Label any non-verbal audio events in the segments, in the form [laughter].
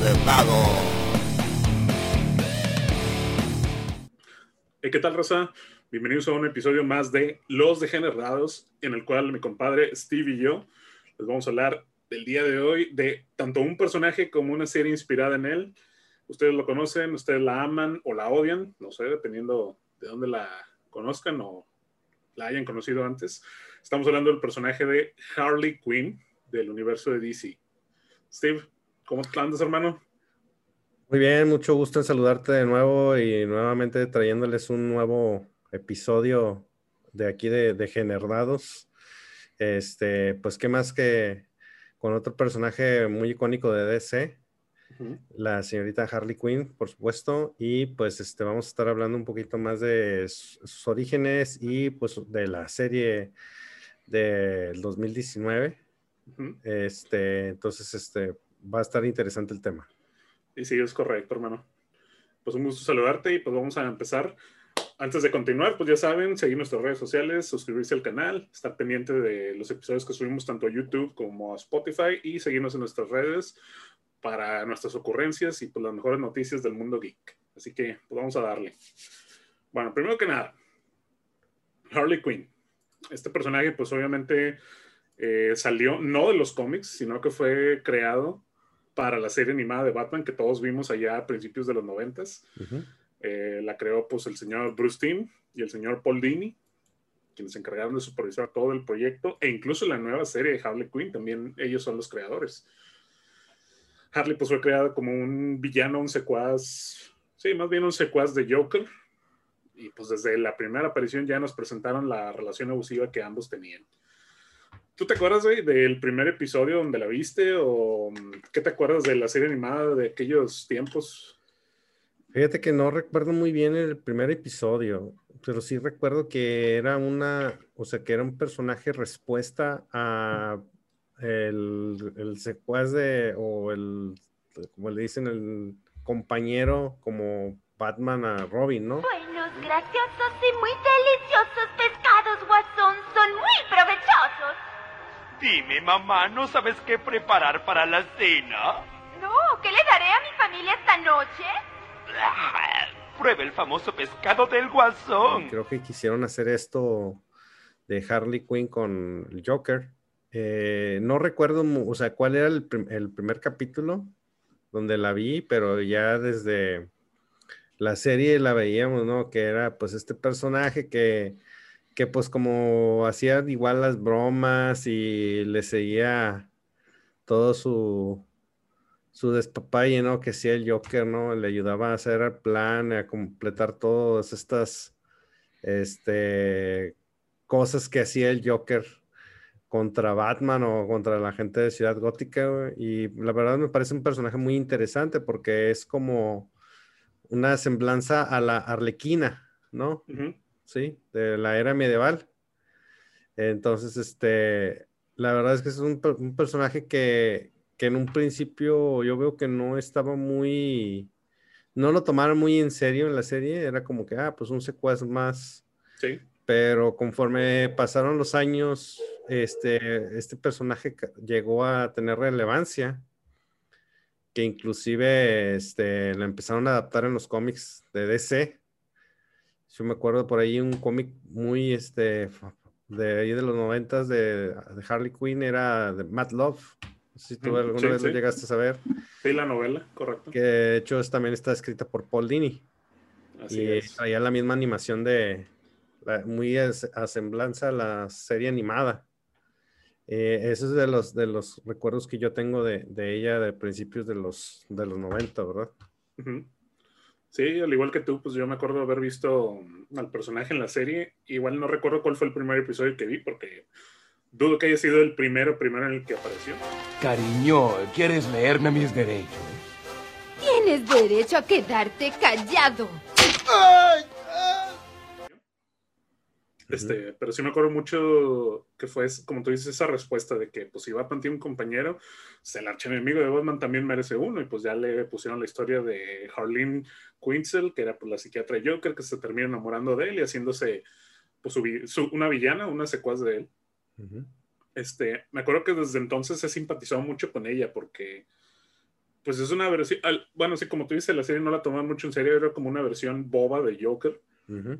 Degenerado. ¿Qué tal, Rosa? Bienvenidos a un episodio más de Los Degenerados, en el cual mi compadre Steve y yo les vamos a hablar del día de hoy de tanto un personaje como una serie inspirada en él. Ustedes lo conocen, ustedes la aman o la odian, no sé, dependiendo de dónde la conozcan o la hayan conocido antes. Estamos hablando del personaje de Harley Quinn del universo de DC. Steve, ¿cómo andas, hermano? Muy bien, mucho gusto en saludarte de nuevo y nuevamente trayéndoles un nuevo episodio de aquí de, de Este, pues qué más que con otro personaje muy icónico de DC, la señorita Harley Quinn, por supuesto, y pues este, vamos a estar hablando un poquito más de sus orígenes y pues de la serie del 2019. Este, entonces, este, va a estar interesante el tema. Y sí, es correcto, hermano. Pues un gusto saludarte y pues vamos a empezar. Antes de continuar, pues ya saben, seguir nuestras redes sociales, suscribirse al canal, estar pendiente de los episodios que subimos tanto a YouTube como a Spotify y seguirnos en nuestras redes para nuestras ocurrencias y pues las mejores noticias del mundo geek. Así que pues vamos a darle. Bueno, primero que nada, Harley Quinn. Este personaje pues obviamente eh, salió no de los cómics, sino que fue creado para la serie animada de Batman que todos vimos allá a principios de los noventas. Eh, la creó pues el señor Bruce Timm y el señor Paul Dini, quienes se encargaron de supervisar todo el proyecto, e incluso la nueva serie de Harley Quinn, también ellos son los creadores. Harley pues fue creada como un villano, un secuaz, sí, más bien un secuaz de Joker, y pues desde la primera aparición ya nos presentaron la relación abusiva que ambos tenían. ¿Tú te acuerdas, del primer episodio donde la viste? ¿O mm, qué te acuerdas de la serie animada de aquellos tiempos? Fíjate que no recuerdo muy bien el primer episodio, pero sí recuerdo que era una, o sea, que era un personaje respuesta a el, el secuaz de, o el, como le dicen, el compañero como Batman a Robin, ¿no? Buenos, graciosos y muy deliciosos Dime, mamá, ¿no sabes qué preparar para la cena? No, ¿qué le daré a mi familia esta noche? [laughs] Pruebe el famoso pescado del guasón. Creo que quisieron hacer esto de Harley Quinn con el Joker. Eh, no recuerdo, o sea, cuál era el, el, primer capítulo donde la vi, pero ya desde la serie la veíamos, ¿no? Que era pues este personaje que que pues como hacía igual las bromas y le seguía todo su, su despapalle, ¿no? Que hacía el Joker, ¿no? Le ayudaba a hacer el plan, a completar todas estas este, cosas que hacía el Joker contra Batman o contra la gente de Ciudad Gótica. Y la verdad me parece un personaje muy interesante porque es como una semblanza a la Arlequina, ¿no? ¿Sí? De la era medieval. Entonces, este, la verdad es que es un, personaje que, en un principio yo veo que no estaba muy, no lo tomaron muy en serio en la serie, era como que, ah, pues un secuaz más. Sí. Pero conforme pasaron los años, este, este personaje llegó a tener relevancia, que inclusive este, lo empezaron a adaptar en los cómics de DC yo me acuerdo por ahí un cómic muy, este, de ahí de los noventas de, Harley Quinn, era de Matt Love. si tú alguna vez lo llegaste a saber. Sí, la novela, correcto. Que de hecho también está escrita por Paul Dini. Así y es. traía la misma animación de, muy a, semblanza a la serie animada. Eh, ese es de los, de los recuerdos que yo tengo de, de ella de principios de los, de los 90, ¿verdad? Sí, al igual que tú, pues yo me acuerdo de haber visto al personaje en la serie. Igual no recuerdo cuál fue el primer episodio que vi, porque dudo que haya sido el primero, primero en el que apareció. Cariño, ¿quieres leerme mis derechos? Tienes derecho a quedarte callado. ¡Ay! Este, pero sí me acuerdo mucho que fue, como tú dices, esa respuesta de que, pues, si Batman tiene un compañero, pues, el archienemigo de Batman también merece uno. Y pues ya le pusieron la historia de Harleen Quinzel, que era pues, la psiquiatra Joker, que se termina enamorando de él y haciéndose pues, una villana, una secuaz de él. este, me acuerdo que desde entonces he simpatizado mucho con ella porque pues es una versión, al- bueno, sí, como tú dices, la serie no la tomaban mucho en serio, era como una versión boba de Joker, Ujú.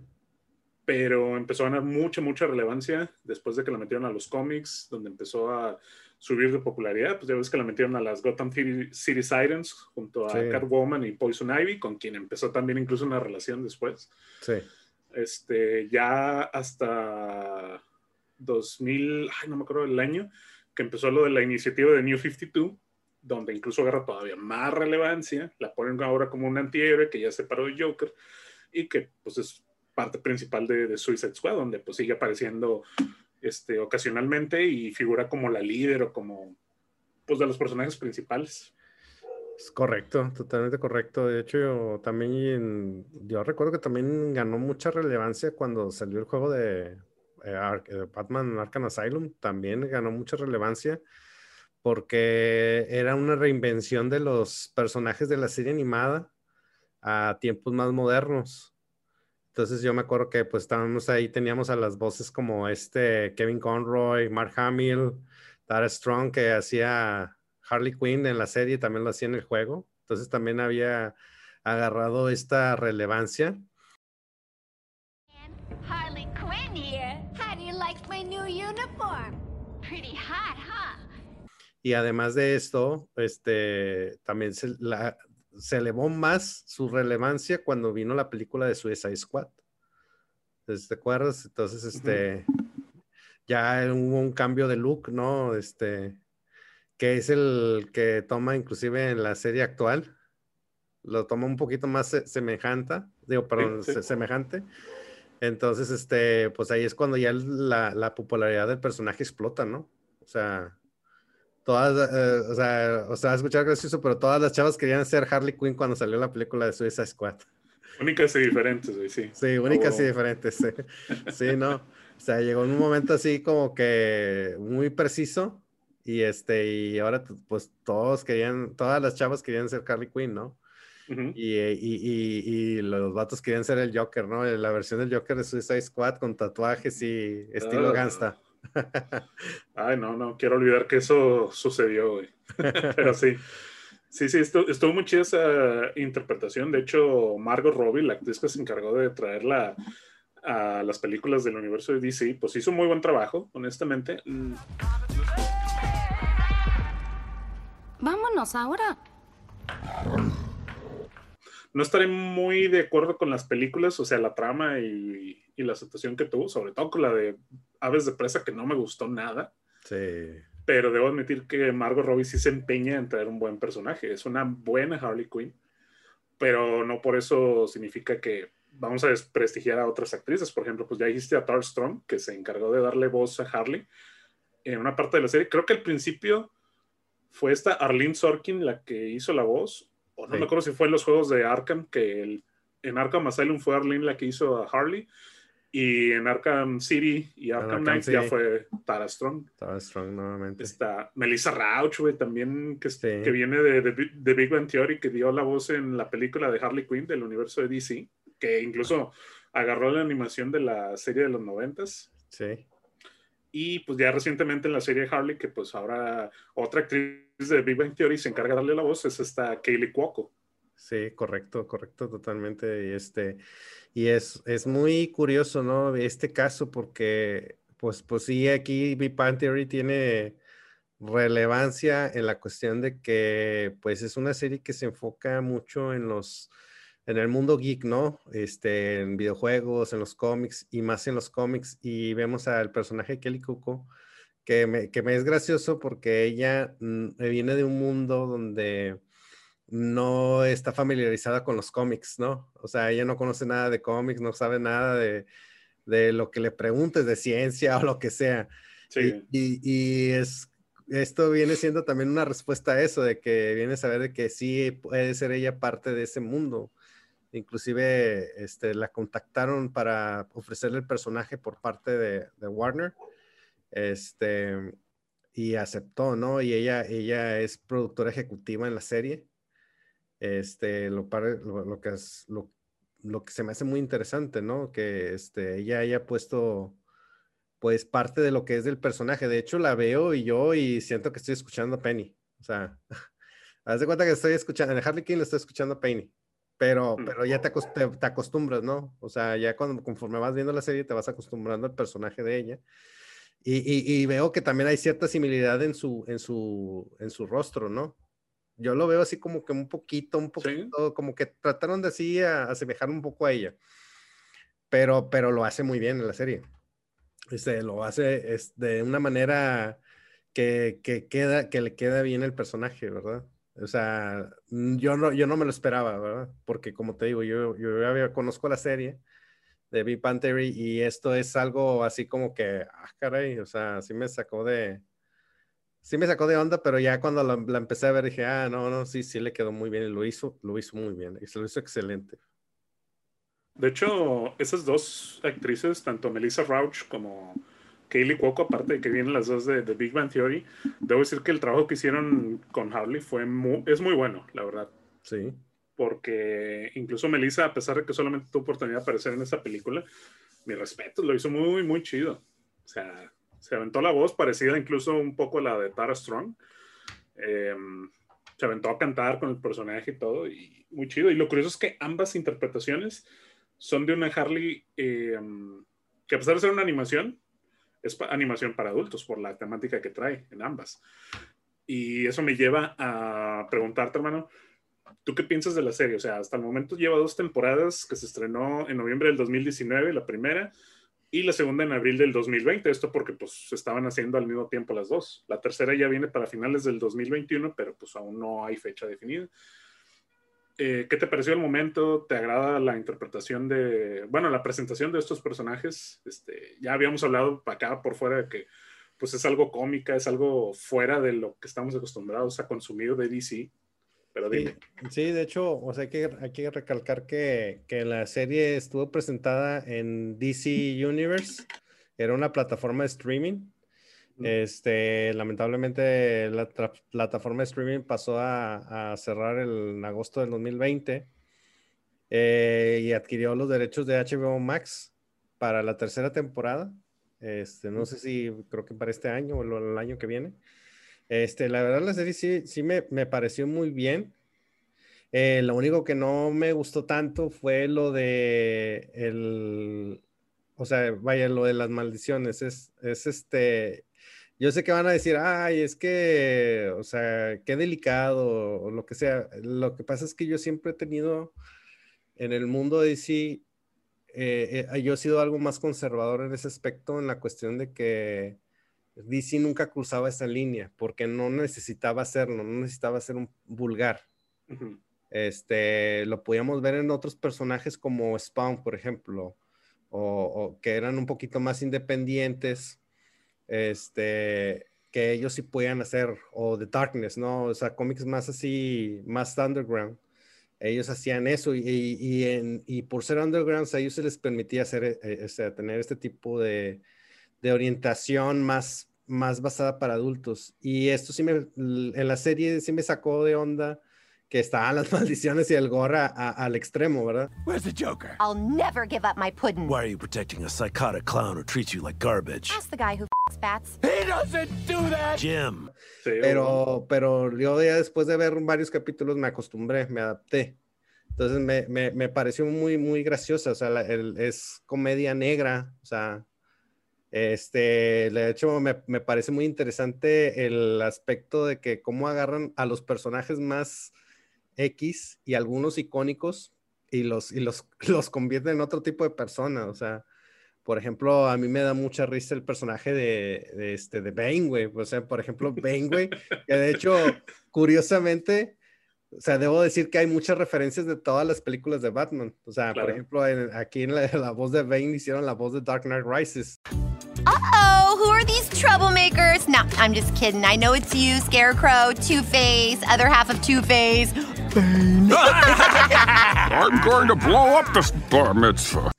Pero empezó a ganar mucha, mucha relevancia después de que la metieron a los cómics, donde empezó a subir de popularidad, pues ya ves que la metieron a las Gotham City, City Sirens junto a Sí. Catwoman y Poison Ivy, con quien empezó también incluso una relación después. Sí. este, ya hasta 2000, ay, no me acuerdo del año, que empezó lo de la iniciativa de New 52, donde incluso agarra todavía más relevancia, la ponen ahora como un antihéroe que ya se separó de Joker y que pues es parte principal de, de Suicide Squad, donde pues sigue apareciendo este, ocasionalmente y figura como la líder o como pues de los personajes principales. Es correcto, totalmente correcto. De hecho, yo también, yo recuerdo que también ganó mucha relevancia cuando salió el juego de eh, eh, Batman Arkham Asylum. También ganó mucha relevancia porque era una reinvención de los personajes de la serie animada a tiempos más modernos. Entonces yo me acuerdo que pues estábamos ahí, teníamos a las voces como este Kevin Conroy, Mark Hamill, Tara Strong que hacía Harley Quinn en la serie, también lo hacía en el juego. Entonces también había agarrado esta relevancia. Harley Quinn here. How do you like my new uniform? Pretty hot, huh? Y además de esto, este, también se, la- se elevó más su relevancia cuando vino la película de Suicide Squad. Entonces, ¿Te acuerdas? Entonces, este, ya hubo un cambio de look, ¿no? Este, que es el que toma inclusive en la serie actual. Lo toma un poquito más se- semejante, digo, perdón, sí. se- semejante. Entonces, este, pues ahí es cuando ya la, la popularidad del personaje explota, ¿no? O sea, todas, eh, o sea, o sea, escuchar gracioso, pero todas las chavas querían ser Harley Quinn cuando salió la película de Suicide Squad. Únicas y diferentes, güey, sí. Sí, únicas y Oh. diferentes. Sí. [laughs] Sí, no. O sea, llegó un momento así como que muy preciso y este, y ahora pues todos querían, todas las chavas querían ser Harley Quinn, ¿no? Ujú. Y, eh, y, y, y los vatos querían ser el Joker, ¿no? La versión del Joker de Suicide Squad con tatuajes y estilo Ah. gangsta. [laughs] Ay, no, no, quiero olvidar que eso sucedió, güey. [laughs] Pero sí. Sí, sí, estu- estuvo muy chida esa interpretación. De hecho, Margot Robbie, la actriz que se encargó de traerla a las películas del universo de DC, pues hizo muy buen trabajo, honestamente. Mm, Vámonos ahora. No estaré muy de acuerdo con las películas, o sea, la trama y, y la situación que tuvo, sobre todo con la de Aves de Presa, que no me gustó nada. Sí. pero debo admitir que Margot Robbie sí se empeña en traer un buen personaje. Es una buena Harley Quinn, pero no por eso significa que vamos a desprestigiar a otras actrices. Por ejemplo, pues ya dijiste a Tar Strong, que se encargó de darle voz a Harley en una parte de la serie. Creo que al principio fue esta Arlene Sorkin la que hizo la voz, o no Sí. me acuerdo si fue en los juegos de Arkham, que el- en Arkham Asylum fue Arlene la que hizo a Harley. Y en Arkham City y Arkham, Knight ya fue Tara Strong. Estaba Strong nuevamente. Está Melissa Rauch, güey, también, que, Sí. que viene de, de, de Big Bang Theory, que dio la voz en la película de Harley Quinn del universo de DC, que incluso agarró la animación de la serie de los noventas. Sí. Y pues ya recientemente en la serie de Harley, que pues ahora otra actriz de Big Bang Theory se encarga de darle la voz, es esta Kaylee Cuoco. Sí, correcto, correcto, totalmente. Y este, y es, es muy curioso, ¿no? Este caso, porque, pues, pues sí, aquí Big tiene relevancia en la cuestión de que, pues, es una serie que se enfoca mucho en los, en el mundo geek, ¿no? Este, en videojuegos, en los cómics y más en los cómics. Y vemos al personaje Kelly Cuoco, que me, que me es gracioso porque ella mm, viene de un mundo donde no está familiarizada con los cómics, ¿no? O sea, ella no conoce nada de cómics, no sabe nada de, de lo que le preguntes de ciencia [laughs] o lo que sea. Sí, Y, y- y es, esto viene siendo también una respuesta a eso, de que viene a saber de que sí puede ser ella parte de ese mundo. Inclusive este, la contactaron para ofrecerle el personaje por parte de, de Warner. Este, y aceptó, ¿no? Y ella, ella es productora ejecutiva en la serie. Este, lo, lo, lo que es, lo, lo que se me hace muy interesante, ¿no? Que este, ella haya puesto, pues, parte de lo que es del personaje. De hecho, la veo y yo y siento que estoy escuchando a Penny. O sea, [laughs] Haz de cuenta que estoy escuchando, en Harley Quinn le estoy escuchando a Penny, pero, Mm. pero ya te, acos- te- te acostumbras, ¿no? O sea, ya cuando, conforme vas viendo la serie te vas acostumbrando al personaje de ella. Y, y- y veo que también hay cierta similaridad en su, en su, en su rostro, ¿no? Yo lo veo así como que un poquito, un poquito, como que trataron de así a- asemejar un poco a ella. Pero, pero lo hace muy bien en la serie. Este, lo hace es, de una manera que, que queda, que le queda bien el personaje, ¿verdad? O sea, mm, yo no, yo no me lo esperaba, ¿verdad? Porque como te digo, yo, yo ya conozco la serie de Big Bang Theory y esto es algo así como que, ah, caray, o sea, sí me sacó de, sí me sacó de onda, pero ya cuando la, la empecé a ver dije, ah, no, no, sí, sí le quedó muy bien y lo hizo, lo hizo muy bien, y se lo hizo excelente. De hecho, esas dos actrices, tanto Melissa Rauch como Kaylee Cuoco, aparte de que vienen las dos de, de Big Bang Theory, debo decir que el trabajo que hicieron con Harley fue mu- es muy bueno, la verdad. Sí. Porque incluso Melissa, a pesar de que solamente tuvo oportunidad de aparecer en esa película, mi respeto, lo hizo muy, muy chido. O sea, se aventó la voz parecida incluso un poco a la de Tara Strong. Eh, se aventó a cantar con el personaje y todo, y muy chido. Y lo curioso es que ambas interpretaciones son de una Harley eh, que a pesar de ser una animación, es animación para adultos por la temática que trae en ambas. Y eso me lleva a preguntarte, hermano, ¿tú qué piensas de la serie? O sea, hasta el momento lleva dos temporadas que se estrenó en noviembre del 2019, la primera, y la segunda en abril del 2020. Esto porque pues se estaban haciendo al mismo tiempo las dos. La tercera ya viene para finales del 2021, pero pues aún no hay fecha definida. Eh, ¿Qué te pareció el momento? ¿Te agrada la interpretación de, bueno, la presentación de estos personajes? Este, ya habíamos hablado acá por fuera de que pues es algo cómica, es algo fuera de lo que estamos acostumbrados a consumir de DC. Pero Sí, dime. sí, de hecho, o sea, hay que, hay que recalcar que, que la serie estuvo presentada en DC Universe, era una plataforma de streaming. Este, lamentablemente la plataforma de streaming pasó a, a cerrar el, en agosto del 2020 eh, y adquirió los derechos de HBO Max para la tercera temporada. Este, no sé si creo que para este año o el, el año que viene. Este, la verdad, la serie sí, me, me pareció muy bien. Eh, lo único que no me gustó tanto fue lo de el, o sea, vaya, lo de las maldiciones. Es, es este, yo sé que van a decir, ay, es que, o sea, qué delicado o lo que sea. Lo que pasa es que yo siempre he tenido en el mundo de DC, eh, eh, yo he sido algo más conservador en ese aspecto, en la cuestión de que DC nunca cruzaba esa línea porque no necesitaba hacerlo, no necesitaba ser un vulgar. Este, lo podíamos ver en otros personajes como Spawn, por ejemplo, o, o que eran un poquito más independientes, este, que ellos sí podían hacer, o The Darkness, ¿no? O sea, cómics más así, más underground. Ellos hacían eso y, y, y en- y por ser undergrounds a ellos se les permitía hacer, eh, o sea, tener este tipo de, de orientación más, más basada para adultos. Y esto sí me, en la serie sí me sacó de onda que estaban las [laughs] maldiciones y el gore a- a- al extremo, ¿verdad? Where's the Joker? I'll never give up my pudding. Why are you protecting a psychotic clown who treats you like garbage? Ask the guy who f***s bats. He doesn't do that! Jim, Sí, Pero, pero yo ya después de ver varios capítulos me acostumbré, me adapté. Entonces me, me, me pareció muy, muy graciosa, o sea, la- el- es comedia negra, o sea, este, de hecho me, me parece muy interesante el aspecto de que cómo agarran a los personajes más X y algunos icónicos y los, y los, [laughs] los convierten en otro tipo de persona, o sea, por ejemplo, a mí me da mucha risa el personaje de, de este, de Bane, güey. O sea, por ejemplo, Bane, güey, que de hecho, curiosamente, o sea, debo decir que hay muchas referencias de todas las películas de Batman. O sea, Claro. por ejemplo, en- aquí en la, [laughs] la voz de Bane hicieron la voz de Dark Knight Rises. Uh-oh, who are these troublemakers? No, I'm just kidding. I know it's you, Scarecrow, Two-Face, other half of Two-Face. [laughs] I'm going to blow up this bar mitzvah.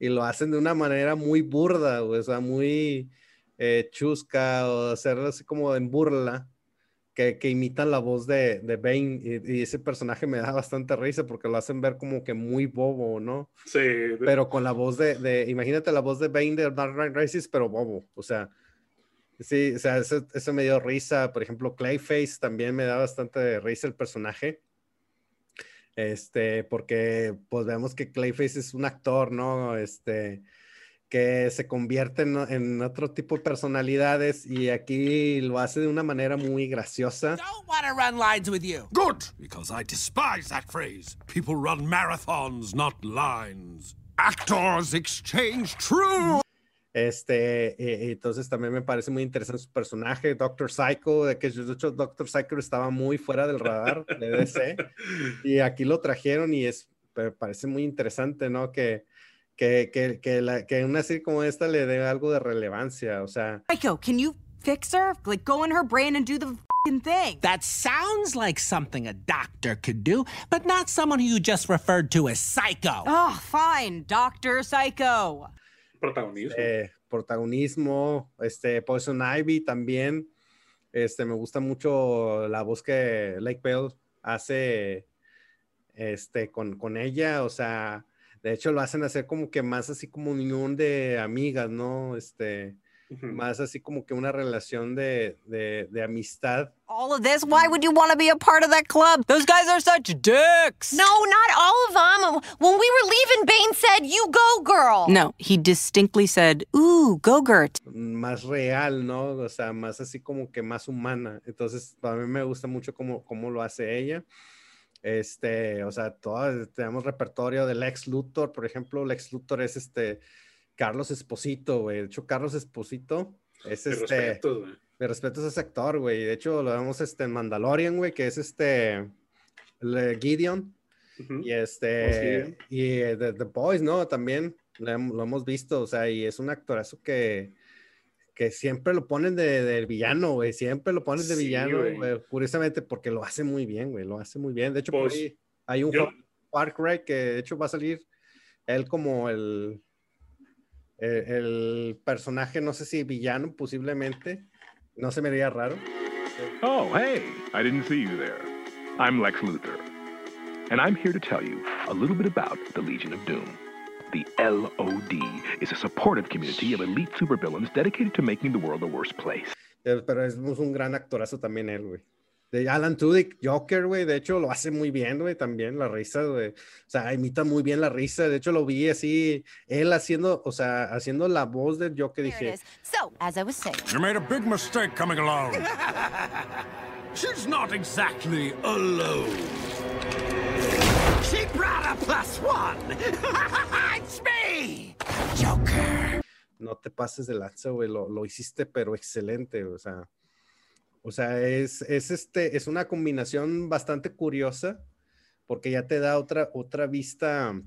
Y lo hacen de una manera muy burda, güey, o sea, muy eh, chusca, o hacerlo así como en burla, que, que imitan la voz de, de Bane. Y, y ese personaje me da bastante risa porque lo hacen ver como que muy bobo, ¿no? sí, pero con la voz de, de- imagínate la voz de Bane de Dark Knight Rises, pero bobo, o sea, Sí, o sea, eso, eso me dio risa. Por ejemplo, Clayface también me da bastante risa el personaje. Este, porque pues vemos que Clayface es un actor, ¿no? Este, que se convierte en, en otro tipo de personalidades y aquí lo hace de una manera muy graciosa. Don't want to run lines with you. Good, because I despise that phrase. People run marathons, not lines. Actors exchange true. Este, eh, entonces también me parece muy interesante su personaje, Doctor Psycho, de que de hecho Doctor Psycho estaba muy fuera del radar de DC y aquí lo trajeron y es, me parece muy interesante, ¿no? Que, que, que, que, la, que una serie como esta le dé algo de relevancia, o sea, Psycho, can you fix her? Like, go in her brain and do the fing thing. That sounds like something a doctor could do, but not someone who you just referred to as psycho. Oh, fine, Doctor Psycho. Protagonismo. eh, protagonismo, este, Poison Ivy también, este, me gusta mucho la voz que Lake Bell hace, este, con, con ella, o sea, de hecho lo hacen hacer como que más así como unión de amigas, ¿no? Este, Ujú. más así como que una relación de, de, de amistad. All of this? Why would you want to be a part of that club? Those guys are such dicks. No, not all of them. When we were leaving, Bane said, You go, girl. No, he distinctly said, Ooh, Gogurt. más real, ¿no? O sea, más así como que más humana. Entonces, a mí me gusta mucho cómo, cómo lo hace ella. Este, o sea, todo, tenemos repertorio del Lex Luthor, por ejemplo, Lex Luthor es este Carlos Esposito, güey. De hecho, Carlos Esposito es este. respetos, güey. Me respeto a ese actor, güey. De hecho, lo vemos este, en Mandalorian, güey, que es este el Gideon. Ujú. Y este, y eh, The, The Boys, ¿no? También lo, lo hemos visto, o sea, y es un actorazo que, que siempre lo ponen de, de villano, güey. Siempre lo ponen de Sí, villano, güey. güey, Curiosamente, porque lo hace muy bien, güey. Lo hace muy bien. De hecho, por Pues, ahí hay un yo- juego, Far Cry que de hecho va a salir él como el, el, el personaje, no sé si villano, posiblemente. No se me haría raro. Oh, hey, I didn't see you there. I'm Lex Luthor. And I'm here to tell you a little bit about the Legion of Doom. The LOD is a supportive community of elite supervillains dedicated to making the world a worse place. Pero es un gran actorazo también él, güey. De Alan Tudyk, Joker, güey, de hecho lo hace muy bien, güey, también la risa, güey. O sea, imita muy bien la risa. De hecho lo vi así, él haciendo, o sea, haciendo la voz del Joker, dije, is. So, as I was saying, You made a big mistake coming along. [laughs] She's not exactly alone. She brought a plus one. [laughs] Joker. no te pases de lanza, güey, lo, lo hiciste, pero excelente, o sea, o sea, es, es, este, es una combinación bastante curiosa, porque ya te da otra, otra vista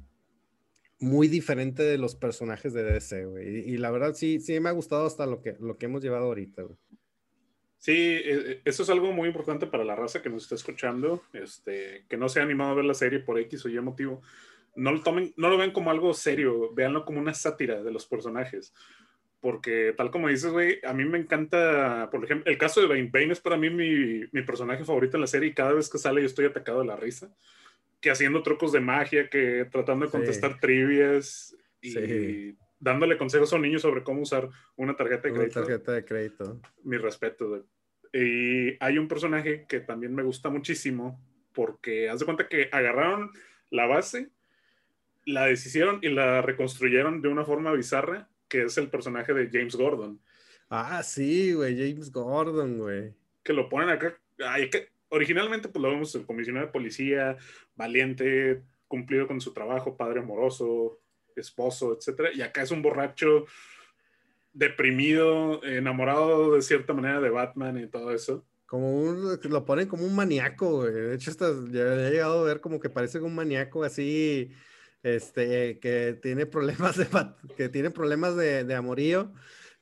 muy diferente de los personajes de DC, güey, y, y la verdad sí, sí me ha gustado hasta lo que, lo que hemos llevado ahorita, güey. Sí, eh, eso es algo muy importante para la raza que nos está escuchando, este, que no se ha animado a ver la serie por X o Y motivo. No lo tomen, no lo ven como algo serio, véanlo como una sátira de los personajes. Porque tal como dices, güey, a mí me encanta, por ejemplo, el caso de Bane. Bane es para mí mi, mi personaje favorito en la serie y cada vez que sale yo estoy atacado de la risa. Que haciendo trucos de magia, que tratando de Sí. contestar trivias y Sí. dándole consejos a un niño sobre cómo usar una tarjeta de Una crédito tarjeta de crédito. mi respeto. Y hay un personaje que también me gusta muchísimo porque haz de cuenta que agarraron la base, la deshicieron y la reconstruyeron de una forma bizarra, que es el personaje de James Gordon, Ah, sí, güey, James Gordon, güey. que lo ponen acá. ay, que- originalmente pues lo vemos el comisionado de policía, valiente, cumplido con su trabajo, padre amoroso, esposo, etcétera, y acá es un borracho deprimido, enamorado de cierta manera de Batman y todo eso. Como un, lo ponen como un maníaco, güey. De hecho, hasta ya he llegado a ver como que parece un maníaco así, este, que tiene problemas de, que tiene problemas de, de amorío,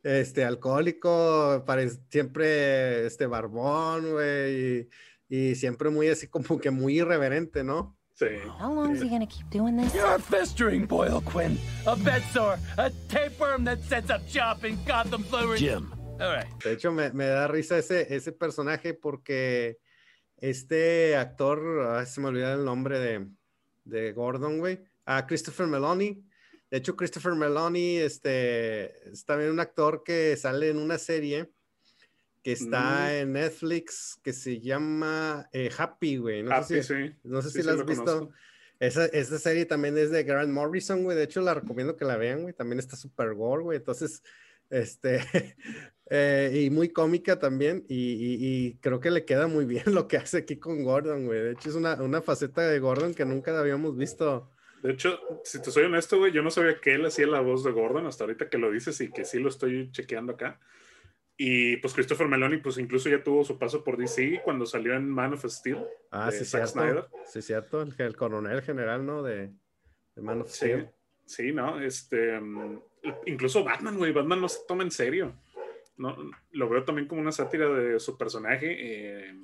este, alcohólico, parece siempre, este, barbón, güey, y, y siempre muy así como que muy irreverente, ¿no? Sí. how long is he gonna keep doing this? You're a festering boil, Quinn. A bed sore, a tapeworm that sets up shop in Gotham Flowers. Jim, All right. De hecho, me, me da risa ese, ese personaje porque este actor, ay, se me olvidó el nombre de, de Gordon, güey. Ah, Christopher Meloni. De hecho, Christopher Meloni este, es también un actor que sale en una serie que está en Netflix, que se llama eh, Happy, güey. No Happy, sé si, sí. no sé Sí, si sí la has visto. Esa, esa serie también es de Grant Morrison, güey. De hecho, la recomiendo que la vean, güey. También está super gore, güey. Entonces, este, [laughs] eh, y muy cómica también. Y, y- y creo que le queda muy bien [laughs] lo que hace aquí con Gordon, güey. De hecho, es una, una faceta de Gordon que nunca habíamos visto. De hecho, si te soy honesto, güey, yo no sabía que él hacía la voz de Gordon hasta ahorita que lo dices y que sí lo estoy chequeando acá. Y pues Christopher Meloni, pues incluso ya tuvo su paso por DC cuando salió en Man of Steel. Ah, sí, Zack cierto. Snyder. Sí, cierto. El, el coronel general, ¿no? De, de Man of Steel. sí, ¿no? Este, incluso Batman, güey, Batman no se toma en serio. No, lo veo también como una sátira de su personaje. eh,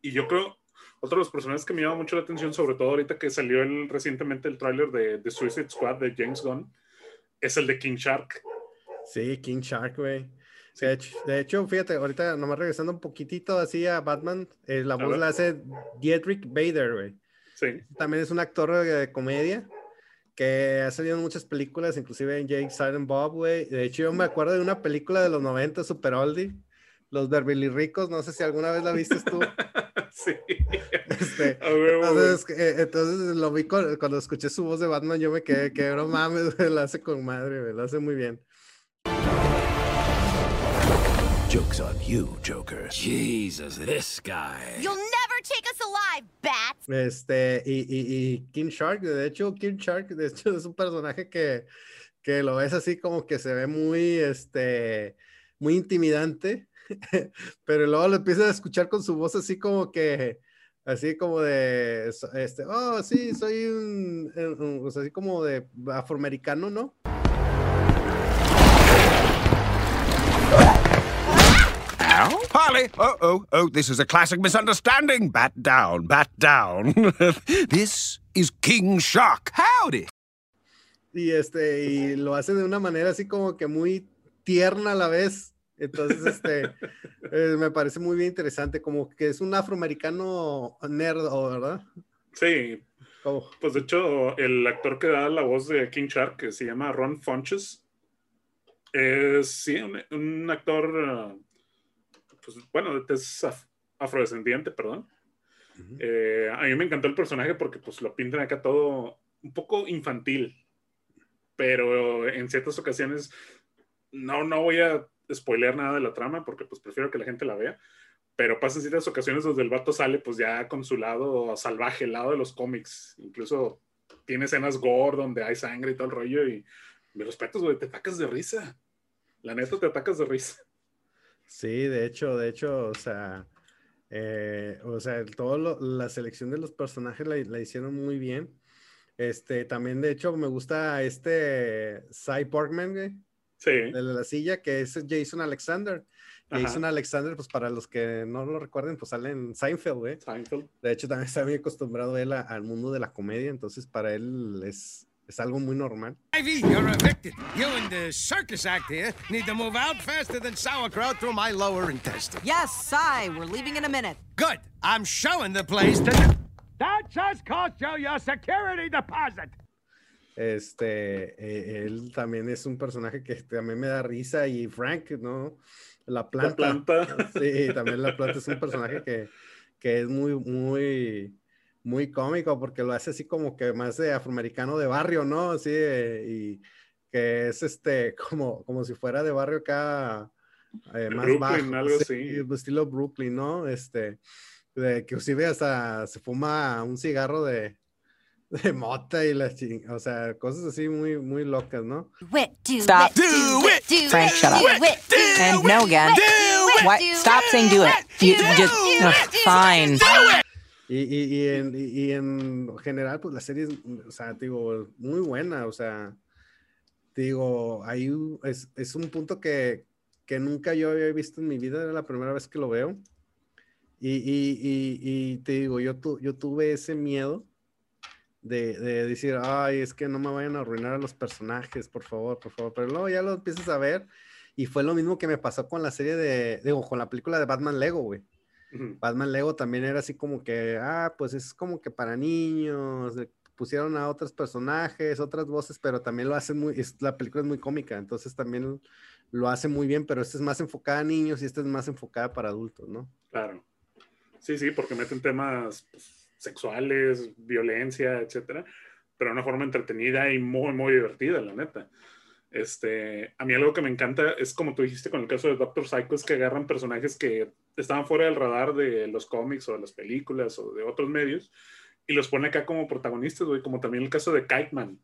y yo creo, otro de los personajes que me llama mucho la atención, sobre todo ahorita que salió el, recientemente el tráiler de, de Suicide Squad de James Gunn, es el de King Shark. Sí, King Shark, güey. De, hecho, de hecho, fíjate, ahorita nomás regresando un poquitito así a Batman, eh, la voz ver. la hace Dietrich Bader, güey. Sí, También es un actor de comedia que ha salido en muchas películas, inclusive en Jake Silent Bob, güey. De hecho, yo me acuerdo de una película de los 90, super oldie, Los Beverly Ricos, no sé si alguna vez la viste tú. [laughs] sí. Este, güey. entonces, eh, entonces lo vi con- cuando escuché su voz de Batman, yo me quedé que no mames, güey, la hace con madre, güey, lo hace muy bien. Joke's on you, Joker. Jesus, this guy. You'll never take us alive, bats. Este, y, y, y King Shark, de hecho, King Shark, de hecho, es un personaje que, que lo ves así como que se ve muy, este, muy intimidante, [laughs] pero luego lo empiezas a escuchar con su voz así como que, así como de, este, oh, sí, soy un, un- un- o sea, así como de afroamericano, ¿no? Ow? Harley! Oh, oh, oh, this is a classic misunderstanding. Bat down, bat down. [laughs] this is King Shark. Howdy! Y este, y lo hace de una manera así como que muy tierna a la vez. Entonces, este, [laughs] eh, me parece muy bien interesante, como que es un afroamericano nerd, ¿o ¿verdad? Sí, Como- pues de hecho, el actor que da la voz de King Shark, que se llama Ron Funches, es sí, un, un actor, ah, pues bueno, es af- afrodescendiente, perdón. Eh, a mí me encantó el personaje porque pues lo pintan acá todo un poco infantil, pero en ciertas ocasiones no, no voy a spoilear nada de la trama porque pues prefiero que la gente la vea, pero pasan ciertas ocasiones donde el vato sale pues ya con su lado salvaje, el lado de los cómics, incluso tiene escenas gore donde hay sangre y todo el rollo y me respetos, güey, te atacas de risa, la neta te atacas de risa. Sí, de hecho, de hecho, o sea, eh, o sea, todo lo- la selección de los personajes la, la hicieron muy bien. Este, también, de hecho, me gusta este Cy Borgman, güey, Sí, de la silla, que es Jason Alexander. Ajá. Jason Alexander, pues para los que no lo recuerden, pues sale en Seinfeld, güey. Seinfeld. De hecho, también está muy acostumbrado él a- al mundo de la comedia, entonces para él es, es algo muy normal. Ivy, you're evicted. You and the circus act here need to move out faster than sauerkraut through my lower intestine. Yes, Cy, we're leaving in a minute. Good. I'm showing the place to. That just cost you your security deposit. Este, eh, él también es un personaje que también me da risa y Frank, ¿no? La planta. planta. Sí, también la planta es un personaje que, que es muy, muy, muy cómico porque lo hace así como que más de afroamericano de barrio, ¿no? Así, y que es este, [laughs] como, como si fuera de barrio acá, eh, más Brooklyn, bajo. algo sí, así. estilo Brooklyn, ¿no? Este, de que inclusive hasta se fuma un cigarro de, [laughs] de mota y la ching, o sea, cosas así muy, muy locas, ¿no? Stop. do it, do Frank, shut up. And no again. What? Stop saying do it. You just do it, fine. Y, y, y, en, y- en general, pues la serie es, o sea, digo, muy buena, o sea, digo, ahí es, es un punto que, que nunca yo había visto en mi vida, era la primera vez que lo veo. Y, y, y, y te digo, yo, tu- yo tuve ese miedo de, de decir, ay, es que no me vayan a arruinar a los personajes, por favor, por favor, pero luego ya lo empiezas a ver y fue lo mismo que me pasó con la serie de, digo, con la película de Batman Lego, güey. Batman Lego también era así como que, ah, pues es como que para niños, pusieron a otros personajes, otras voces, pero también lo hacen muy, es, la película es muy cómica, entonces también lo hace muy bien, pero esta es más enfocada a niños y esta es más enfocada para adultos, ¿no? Claro. Sí, sí, porque meten temas pues, sexuales, violencia, etcétera, pero de una forma entretenida y muy, muy divertida, la neta. Este, a mí algo que me encanta es como tú dijiste con el caso de Doctor Psycho, es que agarran personajes que estaban fuera del radar de los cómics o de las películas o de otros medios y los pone acá como protagonistas, güey, como también el caso de Kite Man.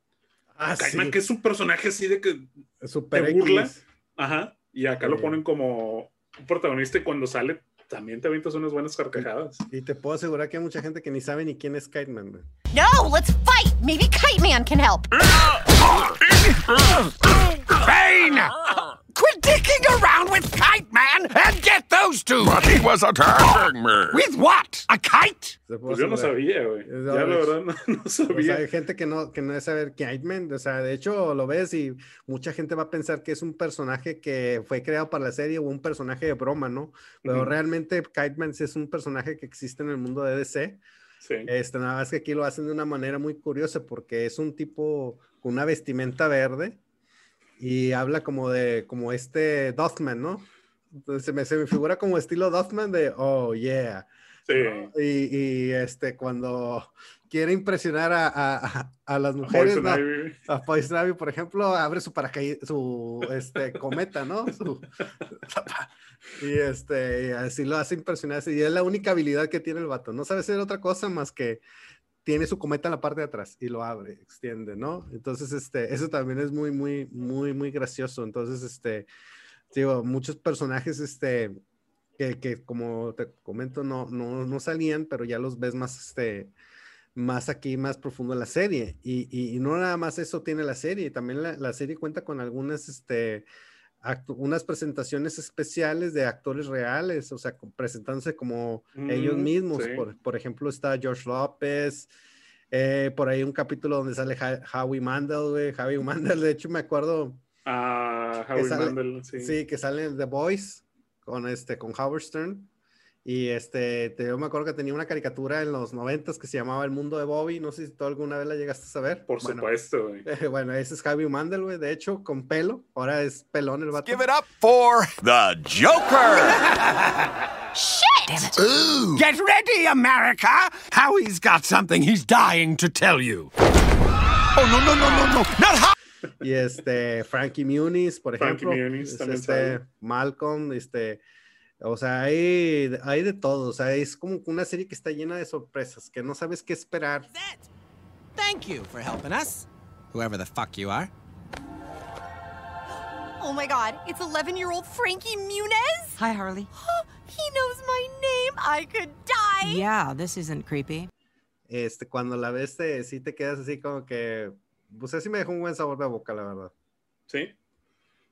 Ah, Kite Man, sí. que es un personaje así de que Super te burla. X. Ajá. Y acá lo Sí. ponen como un protagonista y cuando sale también te avientas unas buenas carcajadas. Y te puedo asegurar que hay mucha gente que ni sabe ni quién es Kite Man, güey. No, let's fight. Maybe Kite Man can help. Bane! Dicking around with Kite Man and get those two! But he was attacking me. With what? A kite? Pues yo no sabía, güey. Es Ya la verdad no, no O sea, sabía. hay gente que no, que no debe saber Kite Man, o sea, de hecho lo ves y mucha gente va a pensar que es un personaje que fue creado para la serie o un personaje de broma, ¿no? Pero Ujú. realmente Kite Man sí es un personaje que existe en el mundo de DC. Sí. Este, nada más que aquí lo hacen de una manera muy curiosa porque es un tipo con una vestimenta verde y habla como de, como este Dothman, ¿no? Entonces se me, se me figura como estilo Dothman de, oh, yeah. Sí. ¿no? Y, y, este, cuando quiere impresionar a, a- a- a las mujeres, Poison ¿no? Ivy. A Poison Ivy, por ejemplo, abre su paracaídas, su este, cometa, ¿no? Su- [laughs] y este, y así lo hace impresionar. Y es la única habilidad que tiene el vato. No sabe hacer otra cosa más que tiene su cometa en la parte de atrás y lo abre, extiende, ¿no? Entonces, este, eso también es muy, muy, muy, muy gracioso. Entonces, este, digo, muchos personajes, este, que, que como te comento, no, no, no salían, pero ya los ves más, este, más aquí, más profundo en la serie. Y, y- no nada más eso tiene la serie, también la, la serie cuenta con algunas, este, unas presentaciones especiales de actores reales, o sea, presentándose como ellos Mm, mismos. sí. Por, por ejemplo, está George López, eh, por ahí un capítulo donde sale Ja- Howie Mandel, güey, Howie Mandel, de hecho me acuerdo Ah, Howie sale- Mandel, sí. sí, que sale en The Voice con este con Howard Stern y este te- yo me acuerdo que tenía una caricatura en los noventas que se llamaba El Mundo de Bobby, no sé si tú alguna vez la llegaste a saber. Por Bueno, supuesto, güey. [laughs] bueno, ese es Javi Mandel, güey, de hecho con pelo, ahora es pelón el vato. Give it up for the Joker! Shit! Ooh. Get ready, America! Howie's got something he's dying to tell you. Oh, no, no, no, no, no. Not how. Y este Frankie Muniz, por Frankie ejemplo, Muniz es también este. Malcolm, este o sea, hay, hay de todo, o sea, es como una serie que está llena de sorpresas, que no sabes qué esperar. Thank you for helping us, whoever the fuck you are. Oh my god, it's 11 year old Frankie Muniz? Hi, Harley. He knows my name. I could die. Yeah, this isn't creepy. Este, cuando la ves, te, sí te quedas así como que, pues así me dejó un buen sabor de boca, la verdad. Sí.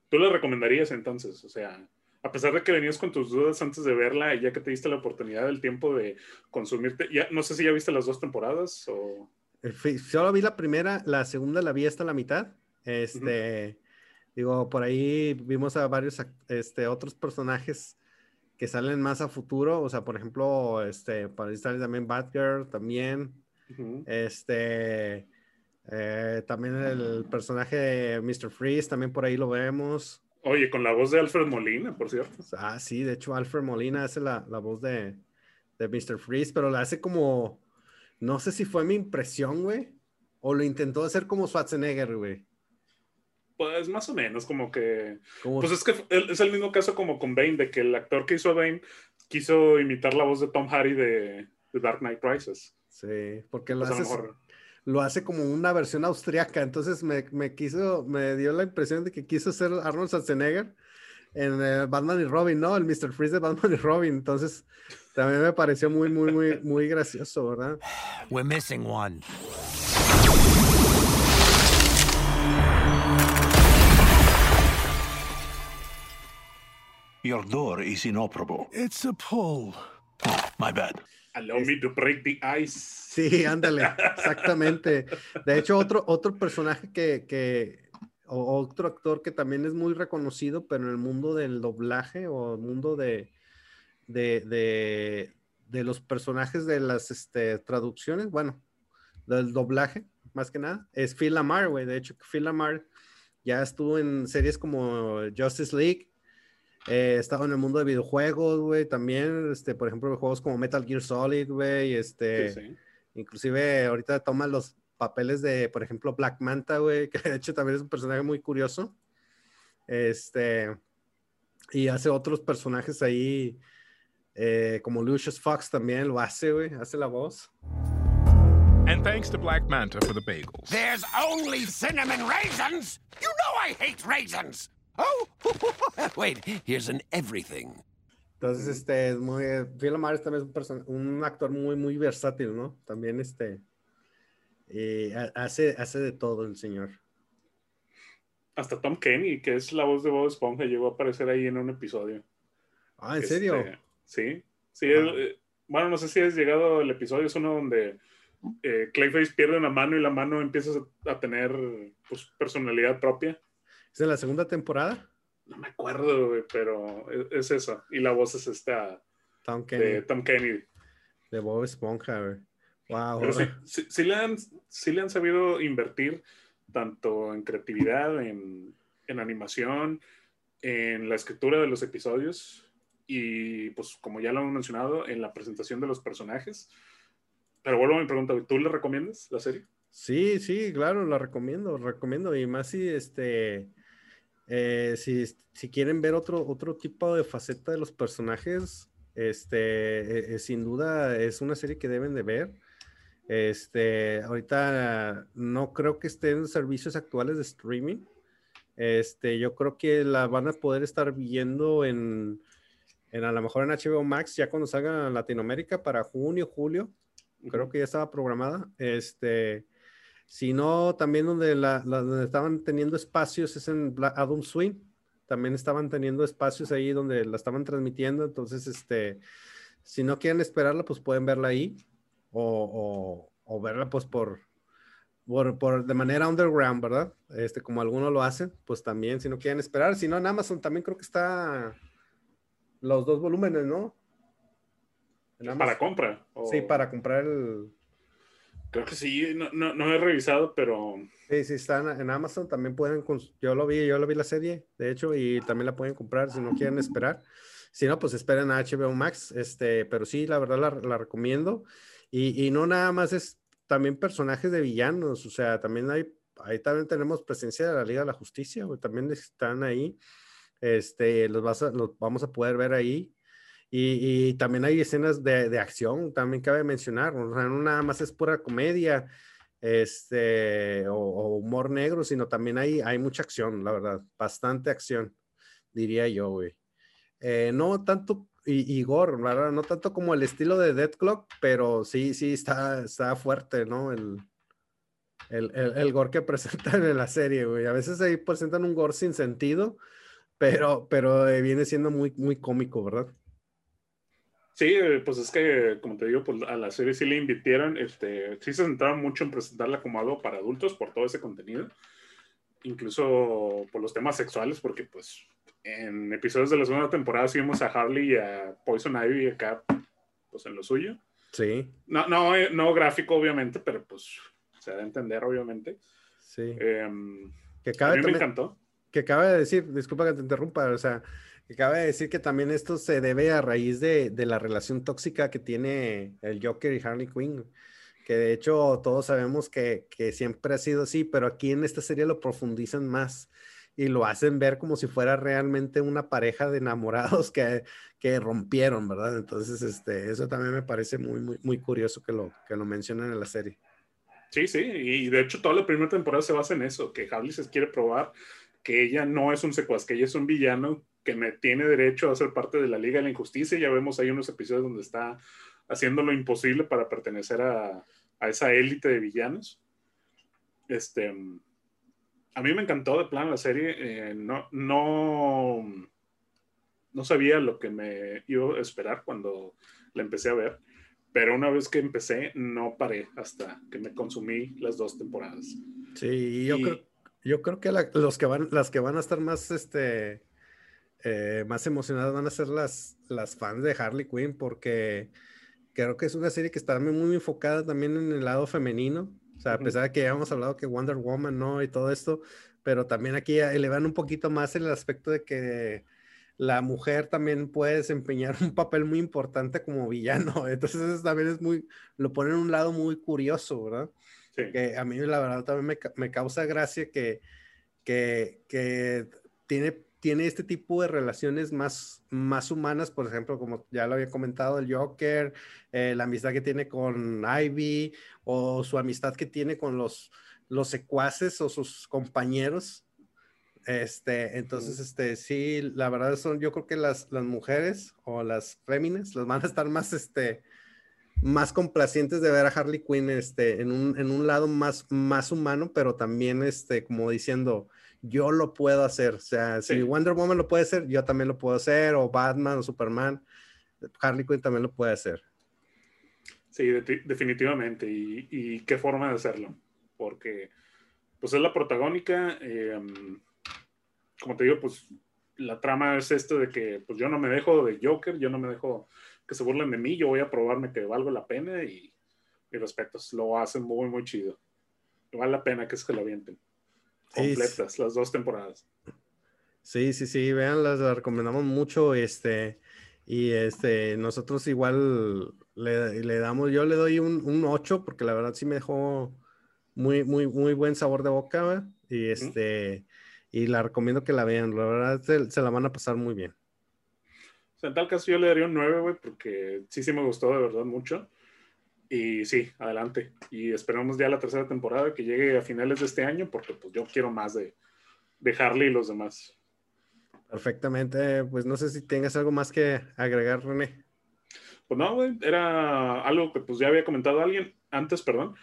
¿Tú la recomendarías entonces? O sea, a pesar de que venías con tus dudas antes de verla y ya que te diste la oportunidad del tiempo de consumirte, ya, no sé si ya viste las dos temporadas o... Eh, Solo vi la primera, la segunda la vi hasta la mitad. Este, digo, por ahí vimos a varios este, otros personajes que salen más a futuro. O sea, por ejemplo, este, por ahí sale también Batgirl, también. Este, eh, también el personaje de Mr. Freeze, también por ahí lo vemos. Oye, con la voz de Alfred Molina, por cierto. Ah, sí, de hecho, Alfred Molina hace la, la voz de, de Mr. Freeze, pero la hace como, no sé si fue mi impresión, güey, o lo intentó hacer como Schwarzenegger, güey. Pues más o menos, como que... Pues es que es el mismo caso como con Bane, de que el actor que hizo a Bane quiso imitar la voz de Tom Hardy de, de Dark Knight Rises. Sí, porque lo Pues lo hace, mejor- lo hace como una versión austriaca, entonces me, me quiso, me dio la impresión de que quiso ser Arnold Schwarzenegger en eh, Batman y Robin, ¿no? El Mr. Freeze de Batman y Robin, entonces también me pareció muy, muy, muy, muy gracioso, ¿verdad? We're missing one. Your door is inoperable. It's a pull. My bad. Allow me to break the ice. Sí, ándale, exactamente. De hecho, otro, otro personaje que, que, o otro actor que también es muy reconocido, pero en el mundo del doblaje o el mundo de, de, de, de los personajes de las este, traducciones, bueno, del doblaje, más que nada, es Phil Lamar, güey. De hecho, Phil Lamar ya estuvo en series como Justice League, eh, estaba en el mundo de videojuegos, güey, también, este, por ejemplo, juegos como Metal Gear Solid, güey, este, Sí, sí. inclusive ahorita toma los papeles de, por ejemplo, Black Manta, güey, [laughs] que de hecho también es un personaje muy curioso, este, y hace otros personajes ahí, eh, como Lucius Fox también lo hace, güey, hace la voz. And thanks to Black Manta for the bagels. There's only cinnamon raisins! You know I hate raisins! Oh, [laughs] wait, here's an everything. Entonces, este, es muy, Phil Lamar también es un, person- un actor muy, muy versátil, ¿no? También, este, eh, ha- hace, hace de todo el señor. Hasta Tom Kenny, que es la voz de Bob Esponja, llegó a aparecer ahí en un episodio. Ah, ¿en Este, serio? Sí, sí. Ah. eh, bueno, no sé si has llegado el episodio, es uno donde eh, Clayface pierde una mano y la mano empieza a tener pues, personalidad propia. ¿Es de la segunda temporada? No me acuerdo, güey, pero es, es eso. Y la voz es esta Tom Kenny, de de, Tom Kenny. Bob Esponja, güey. Wow. Pero sí, sí, sí le han, sí le han sabido invertir tanto en creatividad, en, en animación, en la escritura de los episodios y, pues, como ya lo hemos mencionado, en la presentación de los personajes. Pero vuelvo a mi pregunta, ¿tú le recomiendas la serie? Sí, sí, claro, la recomiendo, recomiendo. Y más si este, eh, si, si quieren ver otro, otro tipo de faceta de los personajes, este, eh, eh, sin duda es una serie que deben de ver. Este, ahorita no creo que esté en servicios actuales de streaming. Este, yo creo que la van a poder estar viendo en, en a lo mejor en HBO Max ya cuando salga en Latinoamérica para junio, julio. Creo que ya estaba programada. Este, si no, también donde, la, la- donde estaban teniendo espacios es en Adult Swim. También estaban teniendo espacios ahí donde la estaban transmitiendo. Entonces, este, si no quieren esperarla, pues pueden verla ahí. O, o- o verla pues por, por, por- de manera underground, ¿verdad? Este, como algunos lo hacen, pues también, si no quieren esperar. Si no, en Amazon también creo que está los dos volúmenes, ¿no? En Para compra. o- Sí, para comprar el, Creo que sí, no, no, he revisado, pero Sí, sí, están en Amazon, también pueden, yo lo vi, yo lo vi la serie, de hecho, y también la pueden comprar si no quieren esperar. Si no, pues esperen a HBO Max, este, pero sí, la verdad la, la recomiendo. Y, y no nada más es también personajes de villanos, o sea, también hay, ahí también tenemos presencia de la Liga de la Justicia, también están ahí, este, los, vas los vamos a poder ver ahí. Y, y también hay escenas de, de acción, también cabe mencionar, o sea, no nada más es pura comedia, este, o, humor negro, sino también hay, hay mucha acción, la verdad, bastante acción, diría yo, güey. Eh, no tanto, y, y gore, ¿verdad? No tanto como el estilo de Dead Clock, pero sí, sí, está, está fuerte, ¿no? El, el, el, el gore que [laughs] presentan en la serie, güey. A veces ahí presentan un gore sin sentido, pero, pero eh, viene siendo muy, muy cómico, ¿verdad? Sí, eh, pues es que, como te digo, pues a la serie sí le invirtieron, este, sí se centraron mucho en presentarla como algo para adultos por todo ese contenido, incluso por los temas sexuales, porque pues en episodios de la segunda temporada sí vimos a Harley y a Poison Ivy acá, pues en lo suyo. Sí, No, no, eh, no gráfico, obviamente, pero pues se da a entender, obviamente. sí. Em, Que a cabe mí me encantó. que cabe de decir, disculpa que te interrumpa, o sea, cabe de decir que también esto se debe a raíz de, de la relación tóxica que tiene el Joker y Harley Quinn, que de hecho todos sabemos que, que siempre ha sido así, pero aquí en esta serie lo profundizan más y lo hacen ver como si fuera realmente una pareja de enamorados que, que rompieron, ¿verdad? Entonces, este, eso también me parece muy, muy, muy curioso que lo, que lo mencionen en la serie. Sí, sí, y de hecho toda la primera temporada se basa en eso, que Harley se quiere probar que ella no es un secuaz, que ella es un villano que me tiene derecho a ser parte de la Liga de la Injusticia. Ya vemos ahí unos episodios donde está haciendo lo imposible para pertenecer a, a esa élite de villanos. Este, a mí me encantó de plan la serie. eh, no, no, no sabía lo que me iba a esperar cuando la empecé a ver, pero una vez que empecé, no paré hasta que me consumí las dos temporadas. Sí, yo Y- creo, yo creo que la- los que van, las que van a estar más, este, eh, más emocionadas van a ser las, las fans de Harley Quinn, porque creo que es una serie que está muy, enfocada también en el lado femenino. sea, a pesar de que ya hemos hablado que Wonder Woman, ¿no? Y todo esto, pero también aquí elevan un poquito más el aspecto de que la mujer también puede desempeñar [laughs] un papel muy importante como villano. [laughs] Entonces eso también es muy, lo pone en un lado muy curioso, ¿verdad? Que a mí la verdad también me, me causa gracia que, que, que, tiene, tiene este tipo de relaciones más, más humanas, por ejemplo, como ya lo había comentado, el Joker, eh, la amistad que tiene con Ivy o su amistad que tiene con los, los secuaces o sus compañeros. Este, entonces, este, sí, la verdad son, yo creo que las, las mujeres o las féminas las van a estar más, este, más complacientes de ver a Harley Quinn, este, en un, en un lado más, más humano, pero también, este, como diciendo, yo lo puedo hacer. O sea, si Wonder Woman lo puede hacer, yo también lo puedo hacer, o Batman o Superman, Harley Quinn también lo puede hacer. Sí, definitivamente. Y, y, qué forma de hacerlo. Porque, pues es la protagónica. Eh, como te digo, pues la trama es esto de que pues yo no me dejo de Joker, yo no me dejo que se burlen de mí, yo voy a probarme que valgo la pena y mis respetos, lo hacen muy, muy chido. Vale la pena que se lo avienten. Completas, las dos temporadas. Sí, sí, sí, vean, las recomendamos mucho, este, y este, nosotros igual le, le damos, yo le doy un, un, 8 porque la verdad sí me dejó muy, muy, muy buen sabor de boca, y este, y la recomiendo que la vean, la verdad se, la van a pasar muy bien. Sea, en tal caso yo le daría un 9, güey, porque sí, sí me gustó de verdad mucho. Y sí, adelante. Y esperamos ya la tercera temporada que llegue a finales de este año, porque pues yo quiero más de, de Harley y los demás. Perfectamente. Pues no sé si tengas algo más que agregar, René. Pues no, güey, era algo que pues ya había comentado alguien antes, perdón,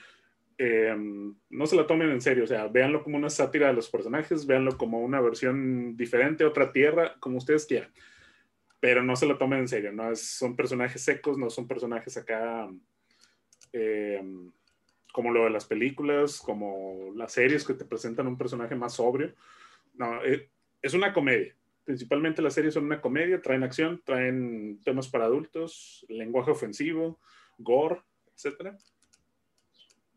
Em, no se la tomen en serio, o sea, véanlo como una sátira de los personajes, véanlo como una versión diferente, otra tierra, como ustedes quieran, pero no se la tomen en serio, no son personajes secos, no son personajes acá em, como lo de las películas, como las series que te presentan un personaje más sobrio, no, eh, es una comedia, principalmente las series son una comedia, traen acción, traen temas para adultos, lenguaje ofensivo, gore, etcétera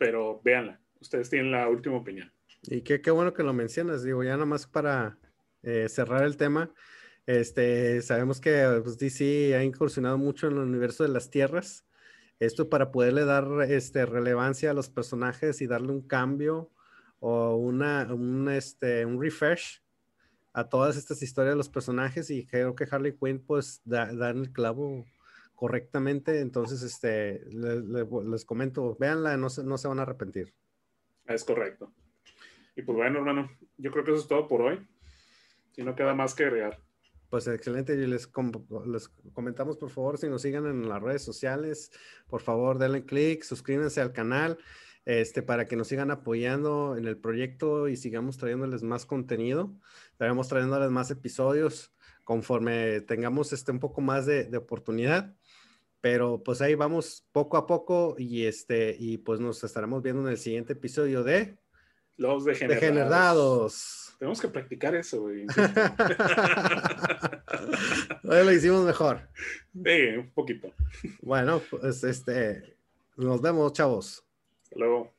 pero véanla. Ustedes tienen la última opinión. Y qué, qué bueno que lo mencionas, digo, ya nada más para eh, cerrar el tema. Este, sabemos que pues, DC ha incursionado mucho en el universo de las tierras. Esto para poderle dar este, relevancia a los personajes y darle un cambio o una, un, este, un refresh a todas estas historias de los personajes y creo que Harley Quinn pues da, da el clavo correctamente. Entonces, este, les, comento, véanla, no se, no se van a arrepentir. Es correcto. Y pues bueno, hermano, yo creo que eso es todo por hoy. Si no queda más que agregar. Pues excelente, y les, les, comentamos por favor si nos sigan en las redes sociales, por favor denle clic, suscríbanse al canal, este, para que nos sigan apoyando en el proyecto y sigamos trayéndoles más contenido, estaremos trayéndoles más episodios conforme tengamos este, un poco más de, de oportunidad. Pero pues ahí vamos poco a poco y este y pues nos estaremos viendo en el siguiente episodio de Los Degenerados. Tenemos que practicar eso, güey. [laughs] [laughs] Hoy lo hicimos mejor. Sí, un poquito. Bueno, pues este nos vemos, chavos. Hasta luego.